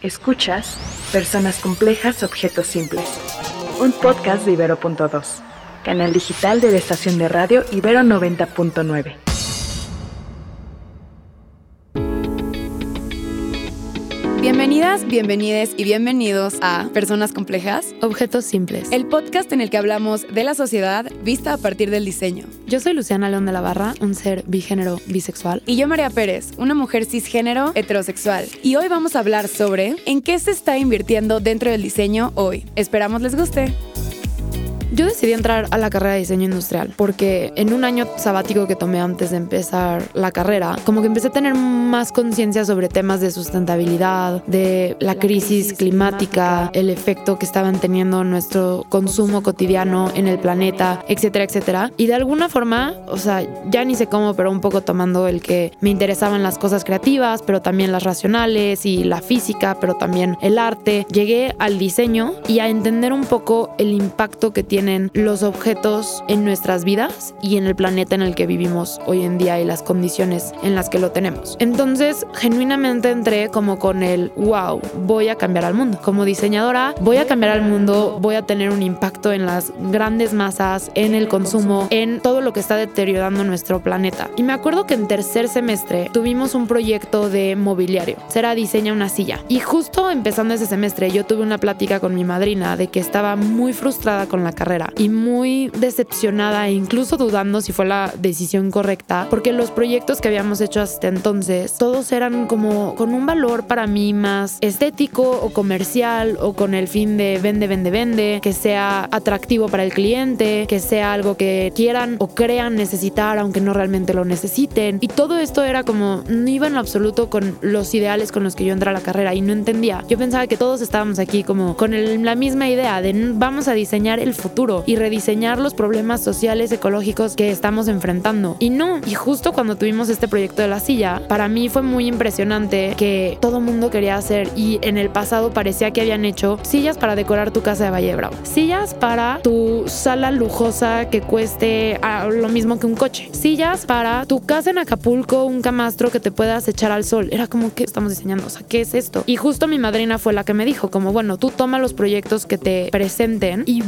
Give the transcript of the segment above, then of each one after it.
Escuchas Personas Complejas, Objetos Simples, un podcast de Ibero.2, canal digital de la estación de radio Ibero 90.9. bienvenides y bienvenidos a Personas Complejas, Objetos Simples. el podcast en el que hablamos de la sociedad vista a partir del diseño. Yo soy Luciana León de la Barra, un ser bigénero bisexual. Y yo, María Pérez, una mujer cisgénero heterosexual. Y hoy vamos a hablar sobre en qué se está invirtiendo dentro del diseño hoy. Esperamos les guste. Yo decidí entrar a la carrera de diseño industrial porque en un año sabático que tomé antes de empezar la carrera, como que empecé a tener más conciencia sobre temas de sustentabilidad, de la crisis climática, el efecto que estaban teniendo nuestro consumo cotidiano en el planeta, etcétera, etcétera. Y de alguna forma, o sea, ya ni sé cómo, pero un poco tomando el que me interesaban las cosas creativas, pero también las racionales y la física, pero también el arte, llegué al diseño y a entender un poco el impacto que tiene tienen los objetos en nuestras vidas y en el planeta en el que vivimos hoy en día y las condiciones en las que lo tenemos. Entonces, genuinamente entré como con el, wow, voy a cambiar al mundo. Como diseñadora, voy a cambiar al mundo, voy a tener un impacto en las grandes masas, en el consumo, en todo lo que está deteriorando nuestro planeta. Y me acuerdo que en tercer semestre tuvimos un proyecto de mobiliario. Será diseña una silla. Y justo empezando ese semestre, yo tuve una plática con mi madrina de que estaba muy frustrada con la carrera y muy decepcionada e incluso dudando si fue la decisión correcta, porque los proyectos que habíamos hecho hasta entonces, todos eran como con un valor para mí más estético o comercial o con el fin de vende, vende, vende, que sea atractivo para el cliente, que sea algo que quieran o crean necesitar aunque no realmente lo necesiten. Y todo esto era como, no iba en absoluto con los ideales con los que yo entré a la carrera y no entendía. Yo pensaba que todos estábamos aquí como con la misma idea de vamos a diseñar el futuro y rediseñar los problemas sociales, ecológicos que estamos enfrentando. Y no, y justo cuando tuvimos este proyecto de la silla, para mí fue muy impresionante que todo mundo quería hacer y en el pasado parecía que habían hecho sillas para decorar tu casa de Valle Bravo, sillas para tu sala lujosa que cueste ah, lo mismo que un coche, sillas para tu casa en Acapulco, un camastro que te puedas echar al sol. Era como que estamos diseñando, o sea, ¿qué es esto? Y justo mi madrina fue la que me dijo, como bueno, tú toma los proyectos que te presenten y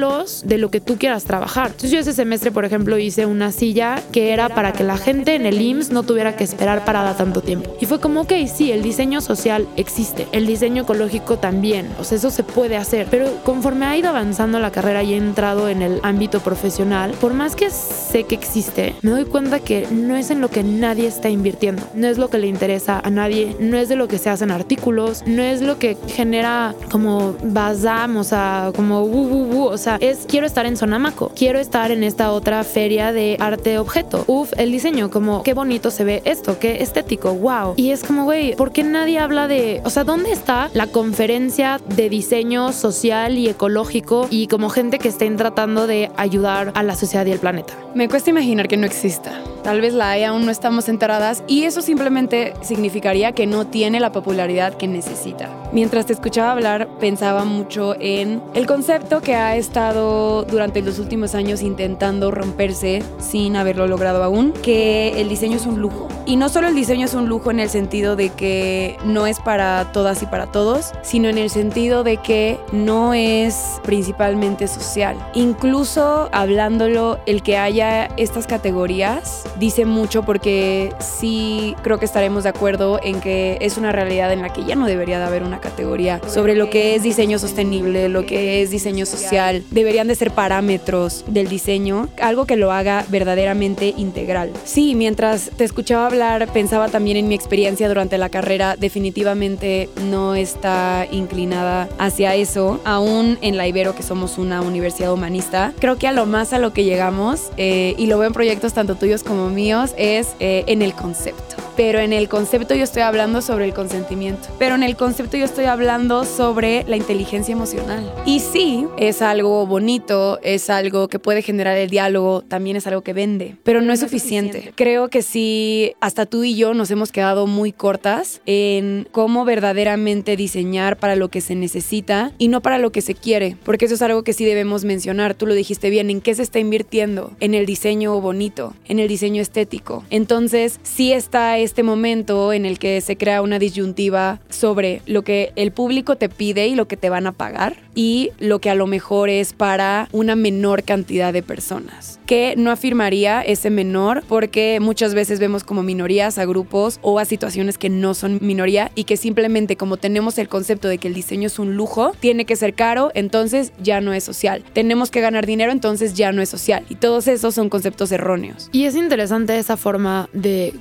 de lo que tú quieras trabajar. Entonces yo ese semestre, por ejemplo, hice una silla que era para que la gente en el IMSS no tuviera que esperar parada tanto tiempo. Y fue como, ok, sí, el diseño social existe, el diseño ecológico también, o sea, eso se puede hacer. Pero conforme ha ido avanzando la carrera y he entrado en el ámbito profesional, por más que sé que existe, me doy cuenta que no es en lo que nadie está invirtiendo, no es lo que le interesa a nadie, no es de lo que se hacen artículos, no es lo que genera como bazam, o sea, como uh, o sea, es quiero estar en Sonamaco, quiero estar en esta otra feria de arte objeto. Uf, el diseño, como qué bonito se ve esto, qué estético, wow. Y es como, güey, ¿por qué nadie habla de, o sea, ¿dónde está la conferencia de diseño social y ecológico y como gente que estén tratando de ayudar a la sociedad y el planeta? Me cuesta imaginar que no exista. Tal vez la hay, aún no estamos enteradas y eso simplemente significaría que no tiene la popularidad que necesita. Mientras te escuchaba hablar, pensaba mucho en el concepto que ha estado durante los últimos años intentando romperse sin haberlo logrado aún, que el diseño es un lujo. Y no solo el diseño es un lujo en el sentido de que no es para todas y para todos, sino en el sentido de que no es principalmente social. Incluso hablándolo, el que haya estas categorías dice mucho porque sí creo que estaremos de acuerdo en que es una realidad en la que ya no debería de haber una categoría sobre lo que es diseño sostenible, lo que es diseño social. Deberían de ser parámetros del diseño, algo que lo haga verdaderamente integral. Sí, mientras te escuchaba hablar, pensaba también en mi experiencia durante la carrera, definitivamente no está inclinada hacia eso, aún en la Ibero que somos una universidad humanista. Creo que a lo más a lo que llegamos, eh, y lo veo en proyectos tanto tuyos como míos es eh, en el concepto. Pero en el concepto yo estoy hablando sobre el consentimiento. Pero en el concepto yo estoy hablando sobre la inteligencia emocional. Y sí, es algo bonito, es algo que puede generar el diálogo, también es algo que vende, pero no es suficiente. Creo que sí, hasta tú y yo nos hemos quedado muy cortas en cómo verdaderamente diseñar para lo que se necesita y no para lo que se quiere, porque eso es algo que sí debemos mencionar. Tú lo dijiste bien, ¿en qué se está invirtiendo? En el diseño bonito, en el diseño estético. Entonces, sí está este momento en el que se crea una disyuntiva sobre lo que el público te pide y lo que te van a pagar y lo que a lo mejor es para una menor cantidad de personas. Que no afirmaría ese menor porque muchas veces vemos como minorías a grupos o a situaciones que no son minoría y que simplemente como tenemos el concepto de que el diseño es un lujo, tiene que ser caro, entonces ya no es social. Tenemos que ganar dinero, entonces ya no es social. Y todos esos son conceptos erróneos. Y es interesante esa forma de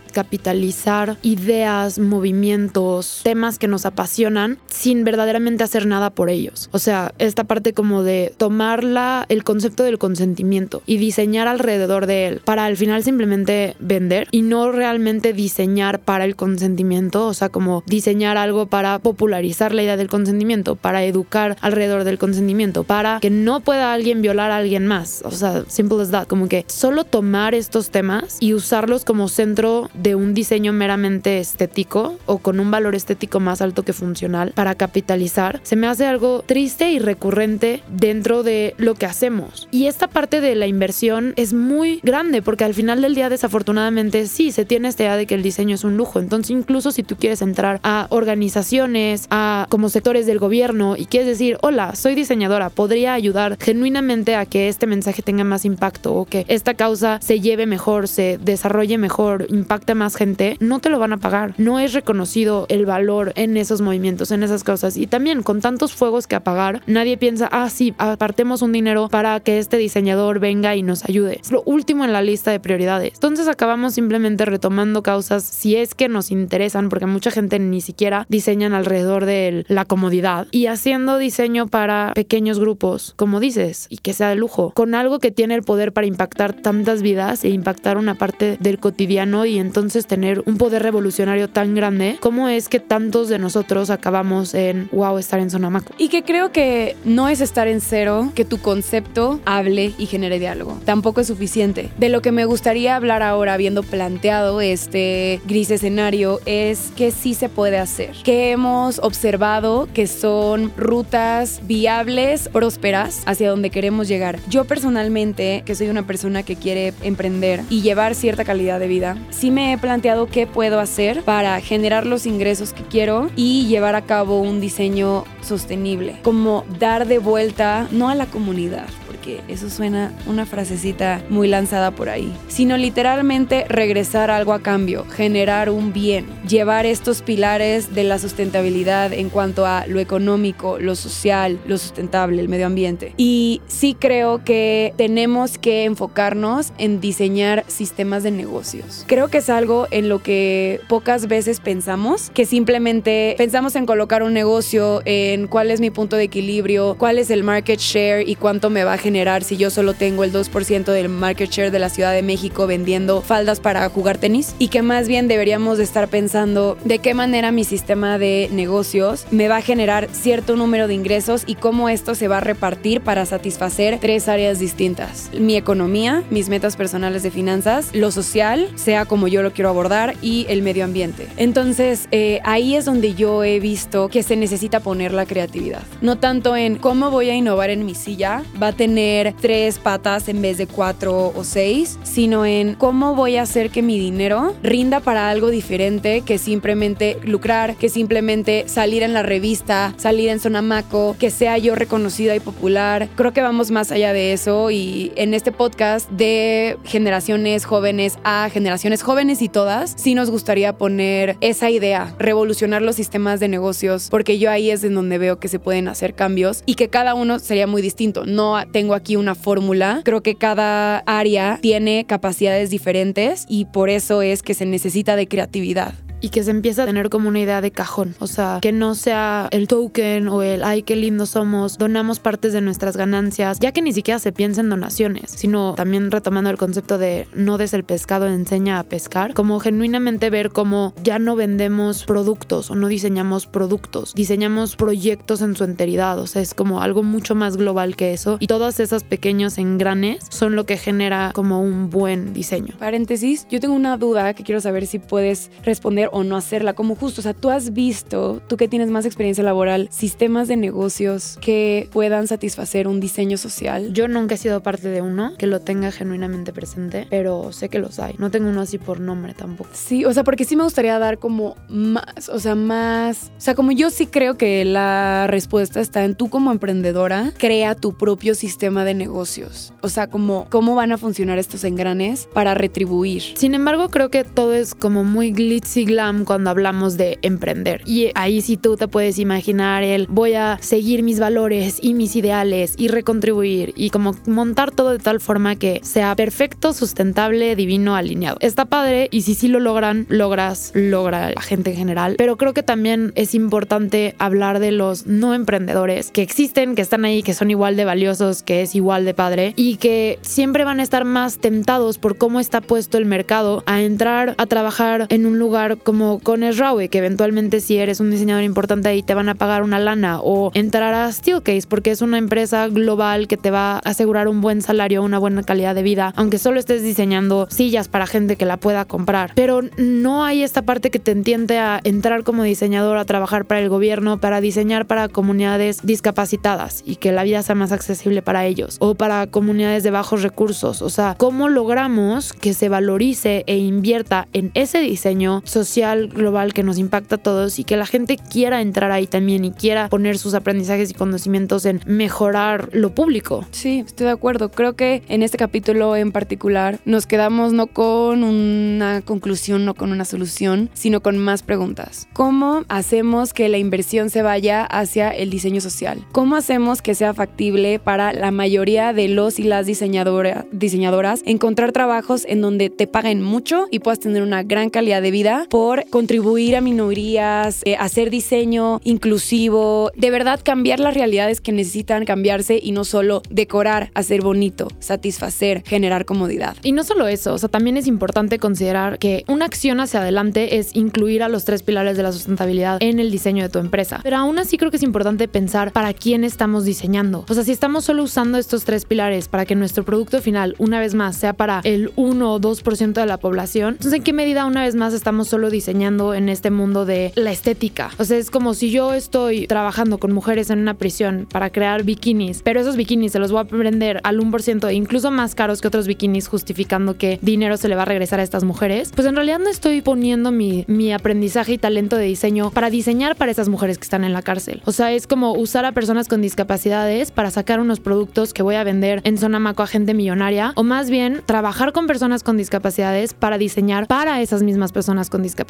ideas, movimientos, temas que nos apasionan sin verdaderamente hacer nada por ellos. O sea, esta parte como de tomarla, el concepto del consentimiento y diseñar alrededor de él para al final simplemente vender y no realmente diseñar para el consentimiento, o sea, como diseñar algo para popularizar la idea del consentimiento, para educar alrededor del consentimiento, para que no pueda alguien violar a alguien más, o sea, simple as that, como que solo tomar estos temas y usarlos como centro de un diseño meramente estético o con un valor estético más alto que funcional para capitalizar, se me hace algo triste y recurrente dentro de lo que hacemos. Y esta parte de la inversión es muy grande porque al final del día desafortunadamente sí se tiene esta idea de que el diseño es un lujo. Entonces incluso si tú quieres entrar a organizaciones, a como sectores del gobierno y quieres decir, hola, soy diseñadora, podría ayudar genuinamente a que este mensaje tenga más impacto o que esta causa se lleve mejor, se desarrolle mejor, impacte más gente, no te lo van a pagar. No es reconocido el valor en esos movimientos, en esas causas. Y también con tantos fuegos que apagar, nadie piensa, ah, sí, apartemos un dinero para que este diseñador venga y nos ayude. Es lo último en la lista de prioridades. Entonces acabamos simplemente retomando causas si es que nos interesan, porque mucha gente ni siquiera diseñan alrededor de la comodidad y haciendo diseño para pequeños grupos, como dices, y que sea de lujo, con algo que tiene el poder para impactar tantas vidas e impactar una parte del cotidiano y entonces tener un poder revolucionario tan grande, como es que tantos de nosotros acabamos en wow, estar en Sonamaco. Y que creo que no es estar en cero, que tu concepto hable y genere diálogo. Tampoco es suficiente. De lo que me gustaría hablar ahora, habiendo planteado este gris escenario, es que sí se puede hacer. Que hemos observado que son rutas viables, prósperas, hacia donde queremos llegar. Yo personalmente, que soy una persona que quiere emprender y llevar cierta calidad de vida, sí me he planteado qué puedo hacer para generar los ingresos que quiero y llevar a cabo un diseño sostenible. Como dar de vuelta, no a la comunidad, porque eso suena una frasecita muy lanzada por ahí, sino literalmente regresar algo a cambio, generar un bien, llevar estos pilares de la sustentabilidad en cuanto a lo económico, lo social, lo sustentable, el medio ambiente. Y sí creo que tenemos que enfocarnos en diseñar sistemas de negocios. Creo que es algo en lo que pocas veces pensamos, que simplemente pensamos en colocar un negocio, en cuál es mi punto de equilibrio, cuál es el market share y cuánto me va a generar si yo solo tengo el 2% del market share de la Ciudad de México vendiendo faldas para jugar tenis y que más bien deberíamos de estar pensando de qué manera mi sistema de negocios me va a generar cierto número de ingresos y cómo esto se va a repartir para satisfacer tres áreas distintas. Mi economía, mis metas personales de finanzas, lo social, sea como yo lo quiero abordar, y el medio ambiente. Entonces, eh, ahí es donde yo he visto que se necesita poner la creatividad. No tanto en cómo voy a innovar en mi silla, va a tener tres patas en vez de cuatro o seis, sino en cómo voy a hacer que mi dinero rinda para algo diferente que simplemente lucrar, que simplemente salir en la revista, salir en Sonamaco, que sea yo reconocida y popular. Creo que vamos más allá de eso y en este podcast de generaciones jóvenes a generaciones jóvenes y todas, sí nos gustaría poner esa idea, revolucionar los sistemas de negocios, porque yo ahí es en donde veo que se pueden hacer cambios y que cada uno sería muy distinto. No tengo aquí una fórmula. Creo que cada área tiene capacidades diferentes y por eso es que se necesita de creatividad y que se empieza a tener como una idea de cajón. O sea, que no sea el token o el ay, qué lindo somos, donamos partes de nuestras ganancias, ya que ni siquiera se piensa en donaciones, sino también retomando el concepto de no des el pescado, enseña a pescar, como genuinamente ver cómo ya no vendemos productos o no diseñamos productos, diseñamos proyectos en su enteridad. O sea, es como algo mucho más global que eso y todos esos pequeños engranes son lo que genera como un buen diseño. Paréntesis, yo tengo una duda que quiero saber si puedes responder hacer o no hacerla, como justo, o sea, tú has visto, tú que tienes más experiencia laboral, sistemas de negocios que puedan satisfacer un diseño social. Yo nunca he sido parte de uno que lo tenga genuinamente presente, pero sé que los hay. No tengo uno así por nombre tampoco. Sí, o sea, porque sí me gustaría dar como más, o sea, más, o sea, como yo sí creo que la respuesta está en tú como emprendedora, crea tu propio sistema de negocios. O sea, como cómo van a funcionar estos engranes para retribuir. Sin embargo, creo que todo es como muy glitzy glam cuando hablamos de emprender. Y ahí sí tú te puedes imaginar el voy a seguir mis valores y mis ideales y recontribuir y como montar todo de tal forma que sea perfecto, sustentable, divino, alineado. Está padre y si sí lo logran, logras, logra la gente en general. Pero creo que también es importante hablar de los no emprendedores que existen, que están ahí, que son igual de valiosos, que es igual de padre y que siempre van a estar más tentados por cómo está puesto el mercado a entrar a trabajar en un lugar como con Rawe, que eventualmente si eres un diseñador importante ahí te van a pagar una lana o entrar a Steelcase porque es una empresa global que te va a asegurar un buen salario, una buena calidad de vida, aunque solo estés diseñando sillas para gente que la pueda comprar. Pero no hay esta parte que te entiende a entrar como diseñador a trabajar para el gobierno, para diseñar para comunidades discapacitadas y que la vida sea más accesible para ellos o para comunidades de bajos recursos. O sea, ¿cómo logramos que se valorice e invierta en ese diseño social global que nos impacta a todos y que la gente quiera entrar ahí también y quiera poner sus aprendizajes y conocimientos en mejorar lo público? Sí, estoy de acuerdo. Creo que en este capítulo en particular nos quedamos no con una conclusión, no con una solución, sino con más preguntas. ¿Cómo hacemos que la inversión se vaya hacia el diseño social? ¿Cómo hacemos que sea factible para la mayoría de los y las diseñadoras encontrar trabajos en donde te paguen mucho y puedas tener una gran calidad de vida por contribuir a minorías, eh, hacer diseño inclusivo, de verdad cambiar las realidades que necesitan cambiarse y no solo decorar, hacer bonito, satisfacer, generar comodidad. Y no solo eso, o sea, también es importante considerar que una acción hacia adelante es incluir a los tres pilares de la sustentabilidad en el diseño de tu empresa. Pero aún así creo que es importante pensar para quién estamos diseñando. O sea, si estamos solo usando estos tres pilares para que nuestro producto final, una vez más, sea para el 1 o 2% de la población, entonces en qué medida una vez más estamos solo diseñando en este mundo de la estética. O sea, es como si yo estoy trabajando con mujeres en una prisión para crear bikinis, pero esos bikinis se los voy a vender al 1% e incluso más caros que otros bikinis justificando que dinero se le va a regresar a estas mujeres, pues en realidad no estoy poniendo mi, mi aprendizaje y talento de diseño para diseñar para esas mujeres que están en la cárcel. O sea, es como usar a personas con discapacidades para sacar unos productos que voy a vender en zona maco a gente millonaria o más bien trabajar con personas con discapacidades para diseñar para esas mismas personas con discapacidades.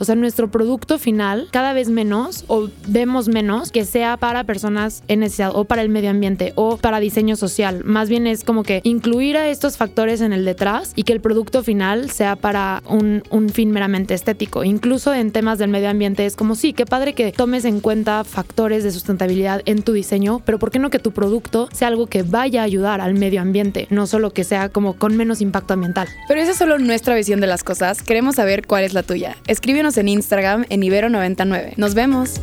O sea, nuestro producto final cada vez menos o vemos menos que sea para personas en necesidad o para el medio ambiente o para diseño social. Más bien es como que incluir a estos factores en el detrás y que el producto final sea para un, un fin meramente estético. Incluso en temas del medio ambiente es como sí, qué padre que tomes en cuenta factores de sustentabilidad en tu diseño, pero ¿por qué no que tu producto sea algo que vaya a ayudar al medio ambiente, no solo que sea como con menos impacto ambiental? Pero esa es solo nuestra visión de las cosas. Queremos saber cuál es la Escríbenos en Instagram en Ibero99. Nos vemos.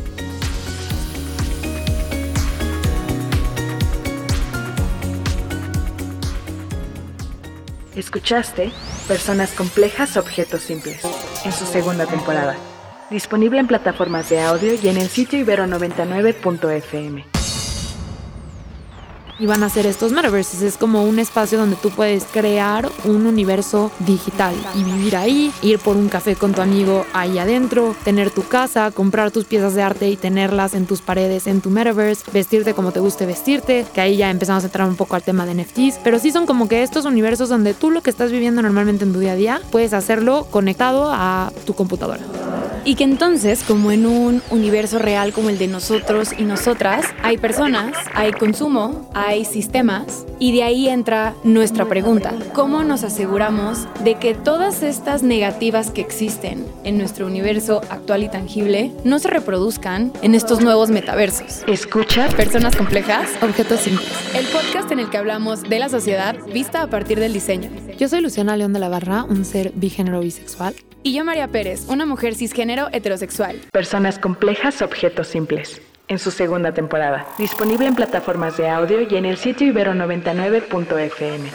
Escuchaste Personas Complejas, Objetos Simples, en su segunda temporada. Disponible en plataformas de audio y en el sitio ibero99.fm y van a ser estos metaverses. Es como un espacio donde tú puedes crear un universo digital y vivir ahí, ir por un café con tu amigo ahí adentro, tener tu casa, comprar tus piezas de arte y tenerlas en tus paredes en tu metaverse, vestirte como te guste vestirte, que ahí ya empezamos a entrar un poco al tema de NFTs, pero sí son como que estos universos donde tú lo que estás viviendo normalmente en tu día a día puedes hacerlo conectado a tu computadora. Y que entonces, como en un universo real como el de nosotros y nosotras, hay personas, hay consumo, hay sistemas, y de ahí entra nuestra pregunta. ¿Cómo nos aseguramos de que todas estas negativas que existen en nuestro universo actual y tangible no se reproduzcan en estos nuevos metaversos? Escucha. Personas complejas, objetos simples. El podcast en el que hablamos de la sociedad vista a partir del diseño. Yo soy Luciana León de la Barra, un ser bigénero bisexual. Y yo María Pérez, una mujer cisgénero heterosexual. Personas complejas, objetos simples. En su segunda temporada. Disponible en plataformas de audio y en el sitio ibero99.fm.